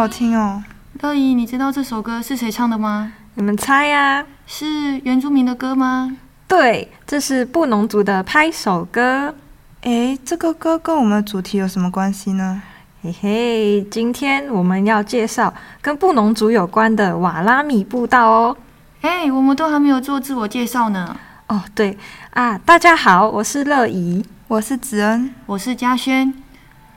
啊，好好听哦！乐怡，你知道这首歌是谁唱的吗？你们猜呀？是原住民的歌吗？对，这是布农族的拍手歌。诶，这个歌跟我们的主题有什么关系呢？嘿嘿，今天我们要介绍跟布农族有关的瓦拉米步道哦。哎，我们都还没有做自我介绍呢。哦，对啊，大家好，我是乐怡，我是子恩，我是嘉轩。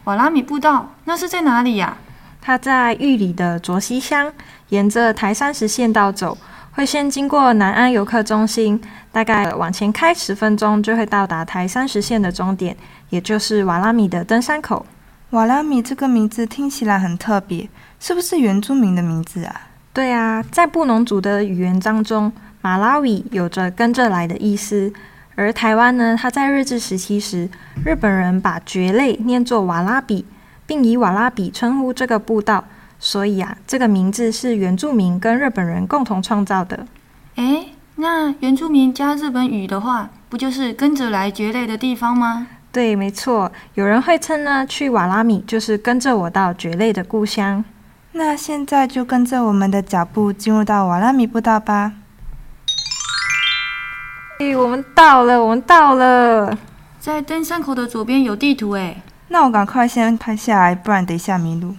瓦拉米步道那是在哪里呀？它在玉里的卓溪乡，沿着台山石县道走。会先经过南安游客中心，大概往前开十分钟就会到达台三十线的终点，也就是瓦拉米的登山口。瓦拉米这个名字听起来很特别，是不是原住民的名字啊？对啊，在布农族的语言当中，马拉维有着跟着来的意思。而台湾呢，它在日治时期时，日本人把蕨类念作瓦拉比，并以瓦拉比称呼这个步道。所以啊，这个名字是原住民跟日本人共同创造的。诶，那原住民加日本语的话，不就是跟着来蕨类的地方吗？对，没错。有人会称呢，去瓦拉米就是跟着我到蕨类的故乡。那现在就跟着我们的脚步进入到瓦拉米步道吧。诶，我们到了，我们到了，在登山口的左边有地图诶。那我赶快先拍下来，不然等一下迷路。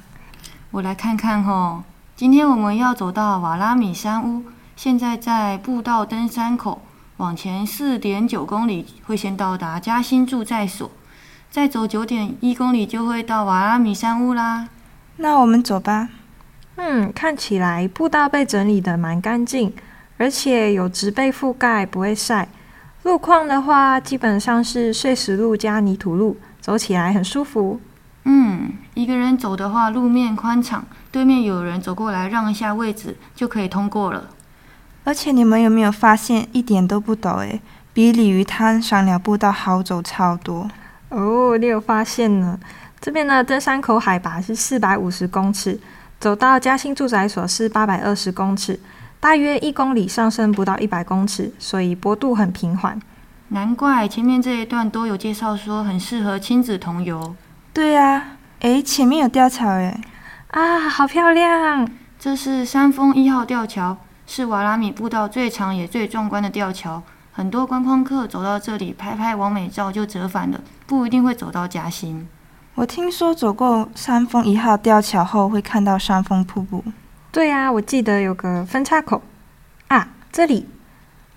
我来看看吼，今天我们要走到瓦拉米山屋，现在在步道登山口，往前四点九公里会先到达嘉兴住在所，再走九点一公里就会到瓦拉米山屋啦。那我们走吧。嗯，看起来步道被整理的蛮干净，而且有植被覆盖，不会晒。路况的话，基本上是碎石路加泥土路，走起来很舒服。嗯，一个人走的话，路面宽敞，对面有人走过来让一下位置就可以通过了。而且你们有没有发现，一点都不陡诶，比鲤鱼滩赏鸟步道好走超多。哦，你有发现呢？这边的登山口海拔是四百五十公尺，走到嘉兴住宅所是八百二十公尺，大约一公里上升不到一百公尺，所以坡度很平缓。难怪前面这一段都有介绍说很适合亲子同游。对啊，诶，前面有吊桥诶，啊，好漂亮！这是山峰一号吊桥，是瓦拉米步道最长也最壮观的吊桥。很多观光客走到这里拍拍完美照就折返了，不一定会走到嘉兴。我听说走过山峰一号吊桥后会看到山峰瀑布。对啊，我记得有个分叉口啊，这里。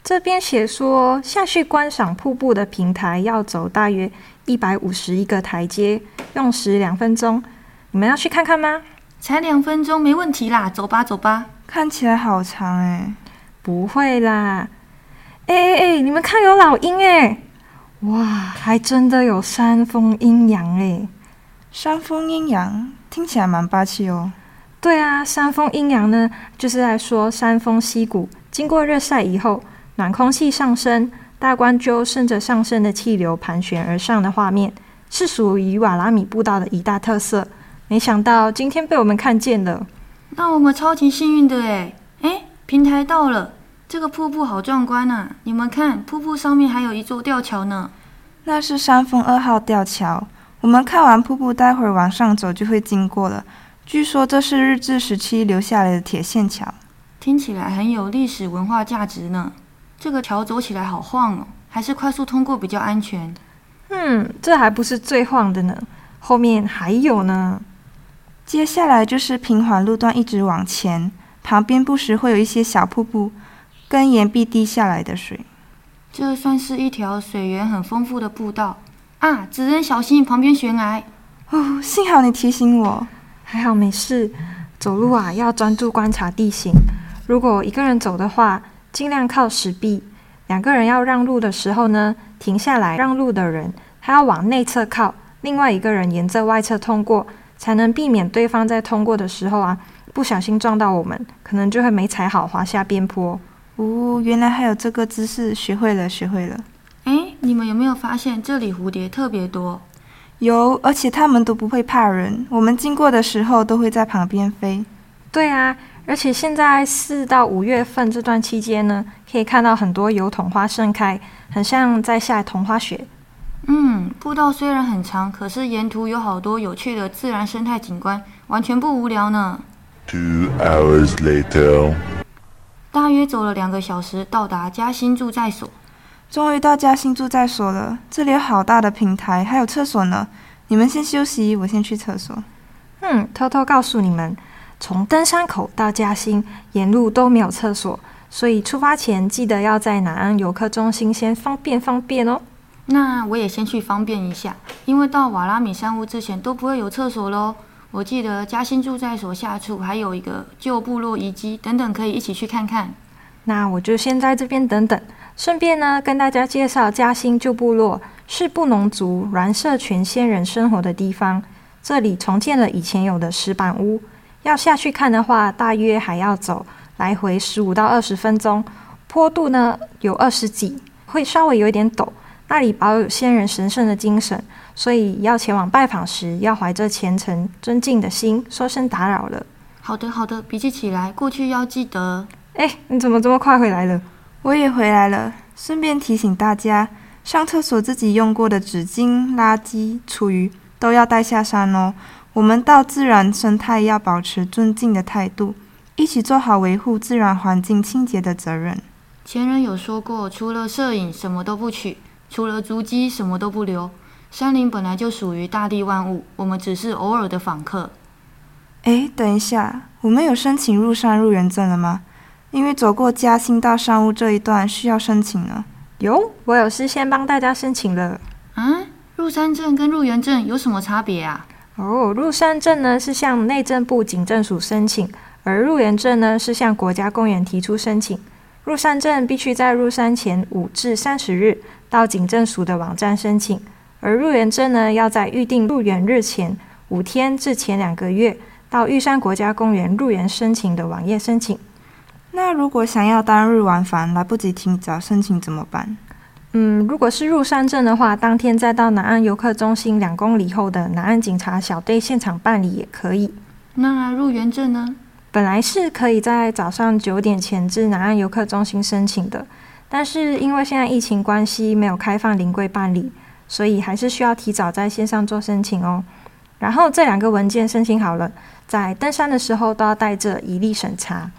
这边写说，下去观赏瀑布的平台要走大约一百五十一个台阶，用时两分钟。你们要去看看吗？才两分钟，没问题啦，走吧，走吧。看起来好长诶。不会啦。哎哎哎，你们看有老鹰诶。哇，还真的有山峰阴阳诶。山峰阴阳听起来蛮霸气哦。对啊，山峰阴阳呢，就是在说山峰溪谷经过热晒以后。暖空气上升，大关鸠顺着上升的气流盘旋而上的画面，是属于瓦拉米步道的一大特色。没想到今天被我们看见了，那我们超级幸运的诶。诶，平台到了，这个瀑布好壮观啊！你们看，瀑布上面还有一座吊桥呢。那是山峰二号吊桥。我们看完瀑布，待会儿往上走就会经过了。据说这是日治时期留下来的铁线桥，听起来很有历史文化价值呢。这个桥走起来好晃哦，还是快速通过比较安全。嗯，这还不是最晃的呢，后面还有呢。接下来就是平缓路段，一直往前，旁边不时会有一些小瀑布跟岩壁滴下来的水。这算是一条水源很丰富的步道啊！只能小心旁边悬崖哦。幸好你提醒我，还好没事。走路啊，要专注观察地形。如果一个人走的话，尽量靠石壁。两个人要让路的时候呢，停下来让路的人，他要往内侧靠，另外一个人沿着外侧通过，才能避免对方在通过的时候啊，不小心撞到我们，可能就会没踩好滑下边坡。哦，原来还有这个姿势，学会了，学会了。哎，你们有没有发现这里蝴蝶特别多？有，而且它们都不会怕人，我们经过的时候都会在旁边飞。对啊。而且现在四到五月份这段期间呢，可以看到很多油桐花盛开，很像在下桐花雪。嗯，步道虽然很长，可是沿途有好多有趣的自然生态景观，完全不无聊呢。Two hours later. 大约走了两个小时，到达嘉兴住宅所。终于到嘉兴住宅所了，这里有好大的平台，还有厕所呢。你们先休息，我先去厕所。嗯，偷偷告诉你们，从登山口到嘉兴沿路都没有厕所，所以出发前记得要在南安游客中心先方便方便哦。那我也先去方便一下，因为到瓦拉米山屋之前都不会有厕所喽。我记得嘉兴住在所下处还有一个旧部落遗迹等等，可以一起去看看。那我就先在这边等等，顺便呢跟大家介绍嘉兴旧部落是布农族峦社群先人生活的地方。这里重建了以前有的石板屋，要下去看的话，大约还要走来回十五到二十分钟，坡度呢有二十几，会稍微有一点陡。那里保有先人神圣的精神，所以要前往拜访时，要怀着虔诚尊敬的心，说声打扰了。好的，好的，笔记起来，过去要记得。哎，你怎么这么快回来了？我也回来了，顺便提醒大家，上厕所自己用过的纸巾、垃圾、厨余都要带下山哦。我们到自然生态要保持尊敬的态度，一起做好维护自然环境清洁的责任。前人有说过，除了摄影，什么都不取；除了足迹，什么都不留。山林本来就属于大地万物，我们只是偶尔的访客。诶，等一下，我们有申请入山入园证了吗？因为走过嘉兴到山屋这一段需要申请呢。有，我有事先帮大家申请了。啊，入山证跟入园证有什么差别啊？哦，入山证呢是向内政部警政署申请，而入园证呢是向国家公园提出申请。入山证必须在入山前五至三十日到警政署的网站申请，而入园证呢要在预定入园日前五天至前两个月到玉山国家公园入园申请的网页申请。那如果想要当日往返，来不及提早申请怎么办？嗯，如果是入山证的话，当天再到南岸游客中心两公里后的南岸警察小队现场办理也可以。那入园证呢？本来是可以在早上九点前至南岸游客中心申请的，但是因为现在疫情关系没有开放临柜办理，所以还是需要提早在线上做申请哦。然后这两个文件申请好了，在登山的时候都要带着一例审查。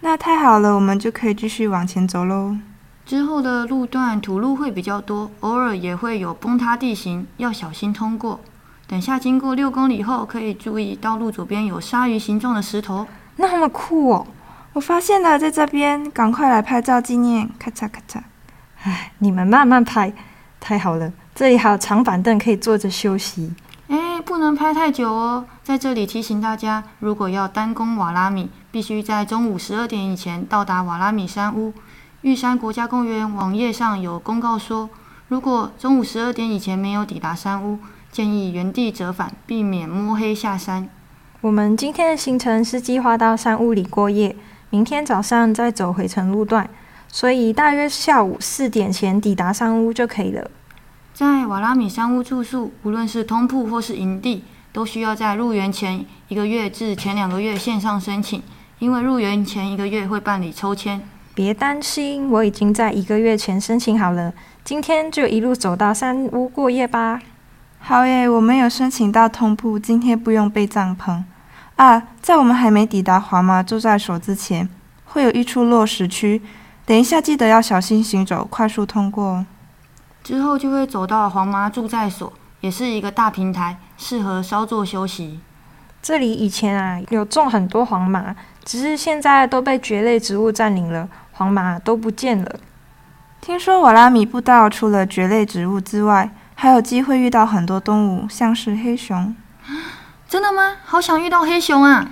那太好了，我们就可以继续往前走喽。之后的路段土路会比较多，偶尔也会有崩塌地形，要小心通过。等下经过六公里后，可以注意道路左边有鲨鱼形状的石头。那么酷哦！我发现了，在这边，赶快来拍照纪念！咔嚓咔嚓。哎，你们慢慢拍，太好了。这里还有长板凳可以坐着休息。哎，不能拍太久哦。在这里提醒大家，如果要单攻瓦拉米，必须在中午十二点以前到达瓦拉米山屋。玉山国家公园网页上有公告说，如果中午十二点以前没有抵达山屋，建议原地折返，避免摸黑下山。我们今天的行程是计划到山屋里过夜，明天早上再走回程路段，所以大约下午四点前抵达山屋就可以了。在瓦拉米山屋住宿，无论是通铺或是营地，都需要在入园前一个月至前两个月线上申请，因为入园前一个月会办理抽签。别担心，我已经在一个月前申请好了，今天就一路走到山屋过夜吧。好耶，我们有申请到通铺，今天不用备帐篷。啊，在我们还没抵达华马住在所之前，会有一处落石区，等一下记得要小心行走，快速通过哦。之后就会走到黄麻住在所，也是一个大平台，适合稍作休息。这里以前啊有种很多黄麻，只是现在都被蕨类植物占领了，黄麻都不见了。听说瓦拉米步道除了蕨类植物之外，还有机会遇到很多动物，像是黑熊。真的吗？好想遇到黑熊啊！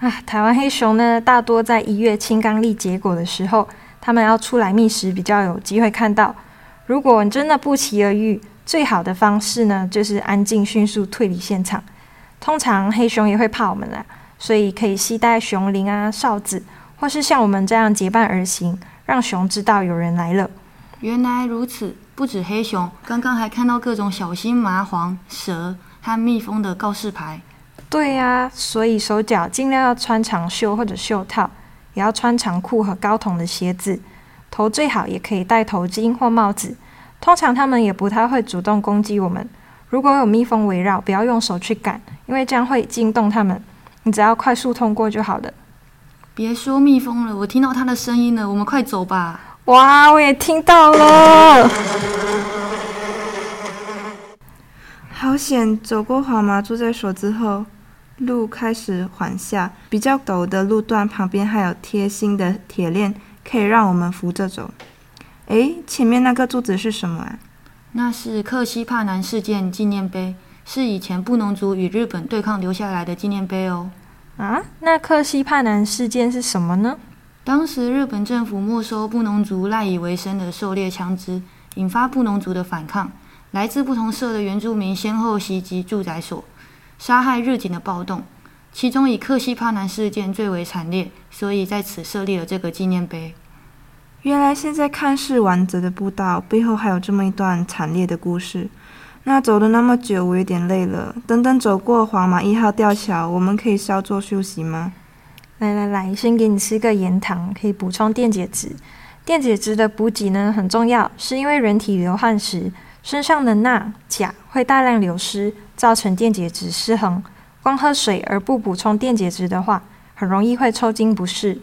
啊，台湾黑熊呢，大多在一月青冈栎结果的时候，它们要出来觅食，比较有机会看到。如果你真的不期而遇，最好的方式呢，就是安静迅速退离现场。通常黑熊也会怕我们啦，所以可以携带熊铃啊、哨子，或是像我们这样结伴而行，让熊知道有人来了。原来如此，不止黑熊，刚刚还看到各种小心麻黄、蛇和蜜蜂的告示牌。对呀、所以手脚尽量要穿长袖或者袖套，也要穿长裤和高筒的鞋子，头最好也可以戴头巾或帽子，通常它们也不太会主动攻击我们。如果有蜜蜂围绕，不要用手去赶，因为这样会惊动它们。你只要快速通过就好了。别说蜜蜂了，我听到它的声音了，我们快走吧。哇，我也听到了。好险！走过黄麻住在所之后，路开始缓下。比较陡的路段旁边还有贴心的铁链，可以让我们扶着走。诶，前面那个柱子是什么啊？那是克西帕南事件纪念碑，是以前布农族与日本对抗留下来的纪念碑哦。啊，那克西帕南事件是什么呢？当时日本政府没收布农族赖以为生的狩猎枪支，引发布农族的反抗。来自不同社的原住民先后袭击住宅所，杀害日警的暴动，其中以克西帕南事件最为惨烈，所以在此设立了这个纪念碑。原来现在看似完整的步道背后还有这么一段惨烈的故事。那走了那么久，我有点累了。等等走过黄马一号吊桥，我们可以稍作休息吗？来来来，先给你吃个盐糖，可以补充电解质。电解质的补给呢很重要，是因为人体流汗时。身上的钠、钾会大量流失，造成电解质失衡。光喝水而不补充电解质的话，很容易会抽筋不适。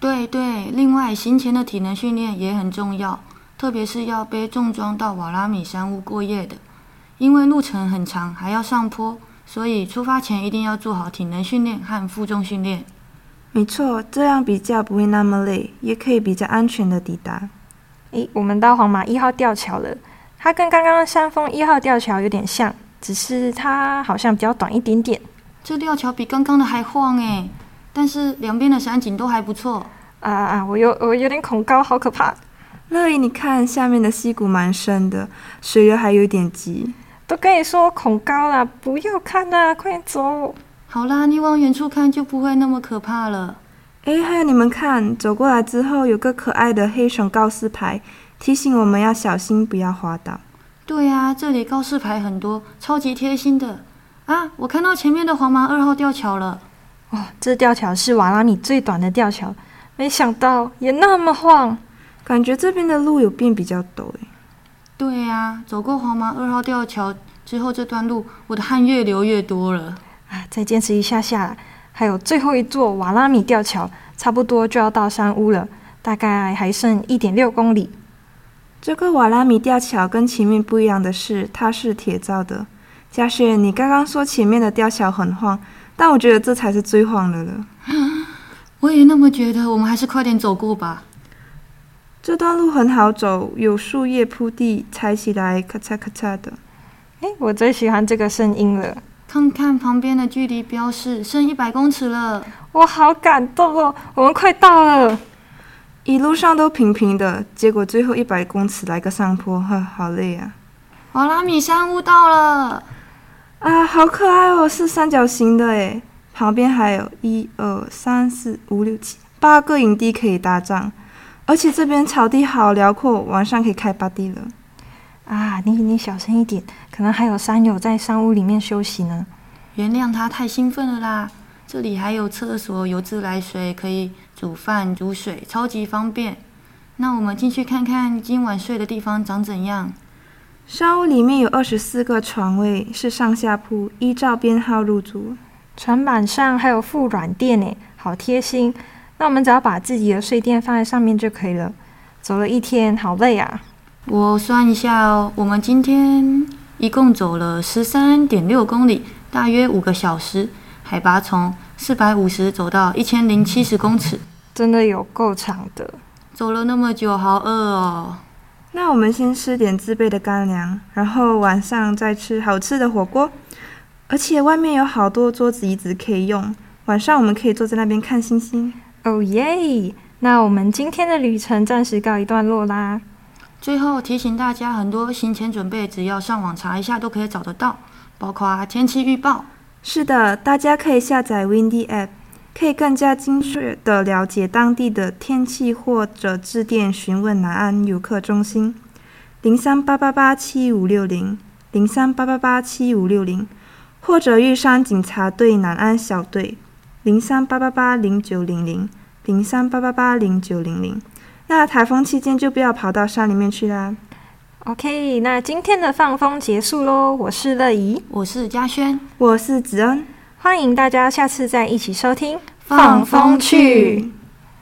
对对，另外行前的体能训练也很重要，特别是要背重装到瓦拉米山屋过夜的，因为路程很长，还要上坡，所以出发前一定要做好体能训练和负重训练。没错，这样比较不会那么累，也可以比较安全的抵达。诶，我们到黄马一号吊桥了。它跟刚刚山峰一号吊桥有点像，只是它好像比较短一点点。这吊桥比刚刚的还晃诶，但是两边的山景都还不错。啊啊！我有我有点恐高，好可怕。乐意，你看下面的溪谷蛮深的，水流还有点急。都跟你说恐高了，不要看了，快点走。好啦，你往远处看就不会那么可怕了。诶，还有你们看，走过来之后有个可爱的黑熊告示牌。提醒我们要小心，不要滑倒。对呀，这里告示牌很多，超级贴心的啊！我看到前面的黄麻二号吊桥了。哦，这吊桥是瓦拉米最短的吊桥，没想到也那么晃。感觉这边的路有变比较陡诶。对呀，走过黄麻二号吊桥之后，这段路我的汗越流越多了。啊，再坚持一下下，还有最后一座瓦拉米吊桥，差不多就要到山屋了，大概还剩一点六公里。这个瓦拉米吊桥跟前面不一样的是，它是铁造的。嘉雪，你刚刚说前面的吊桥很晃，但我觉得这才是最晃的了。我也那么觉得，我们还是快点走过吧。这段路很好走，有树叶铺地，踩起来咔嚓咔嚓的。哎，我最喜欢这个声音了。看看旁边的距离标示，剩一百公尺了。我好感动哦，我们快到了。一路上都平平的，结果最后一百公尺来个上坡，呵，好累啊！瓦拉米山屋到了，啊，好可爱哦，是三角形的诶，旁边还有一二三四五六七八个营地可以搭帐，而且这边草地好辽阔，晚上可以开 party 了。啊，你你小声一点，可能还有山友在山屋里面休息呢。原谅他太兴奋了啦，这里还有厕所，有自来水可以。煮饭、煮水，超级方便。那我们进去看看今晚睡的地方长怎样。山屋里面有二十四个床位，是上下铺，依照编号入住。床板上还有附软垫呢，好贴心。那我们只要把自己的睡垫放在上面就可以了。走了一天，好累啊！我算一下哦，我们今天一共走了十三点六公里，大约五个小时，海拔从。四百五十走到一千零七十公尺，真的有够长的。走了那么久，好饿哦。那我们先吃点自备的干粮，然后晚上再吃好吃的火锅。而且外面有好多桌子椅子可以用，晚上我们可以坐在那边看星星。哦耶！那我们今天的旅程暂时告一段落啦。最后提醒大家，很多行前准备只要上网查一下都可以找得到，包括天气预报。是的，大家可以下载 Windy App，可以更加精确地了解当地的天气，或者致电询问南安游客中心零三八八八七五六零零三八八八七五六零，或者玉山警察队南安小队零三八八八零九零零零三八八八零九零零。那台风期间就不要跑到山里面去啦。OK，那今天的放风结束喽。我是乐怡，我是嘉轩，我是子恩，欢迎大家下次再一起收听放风去。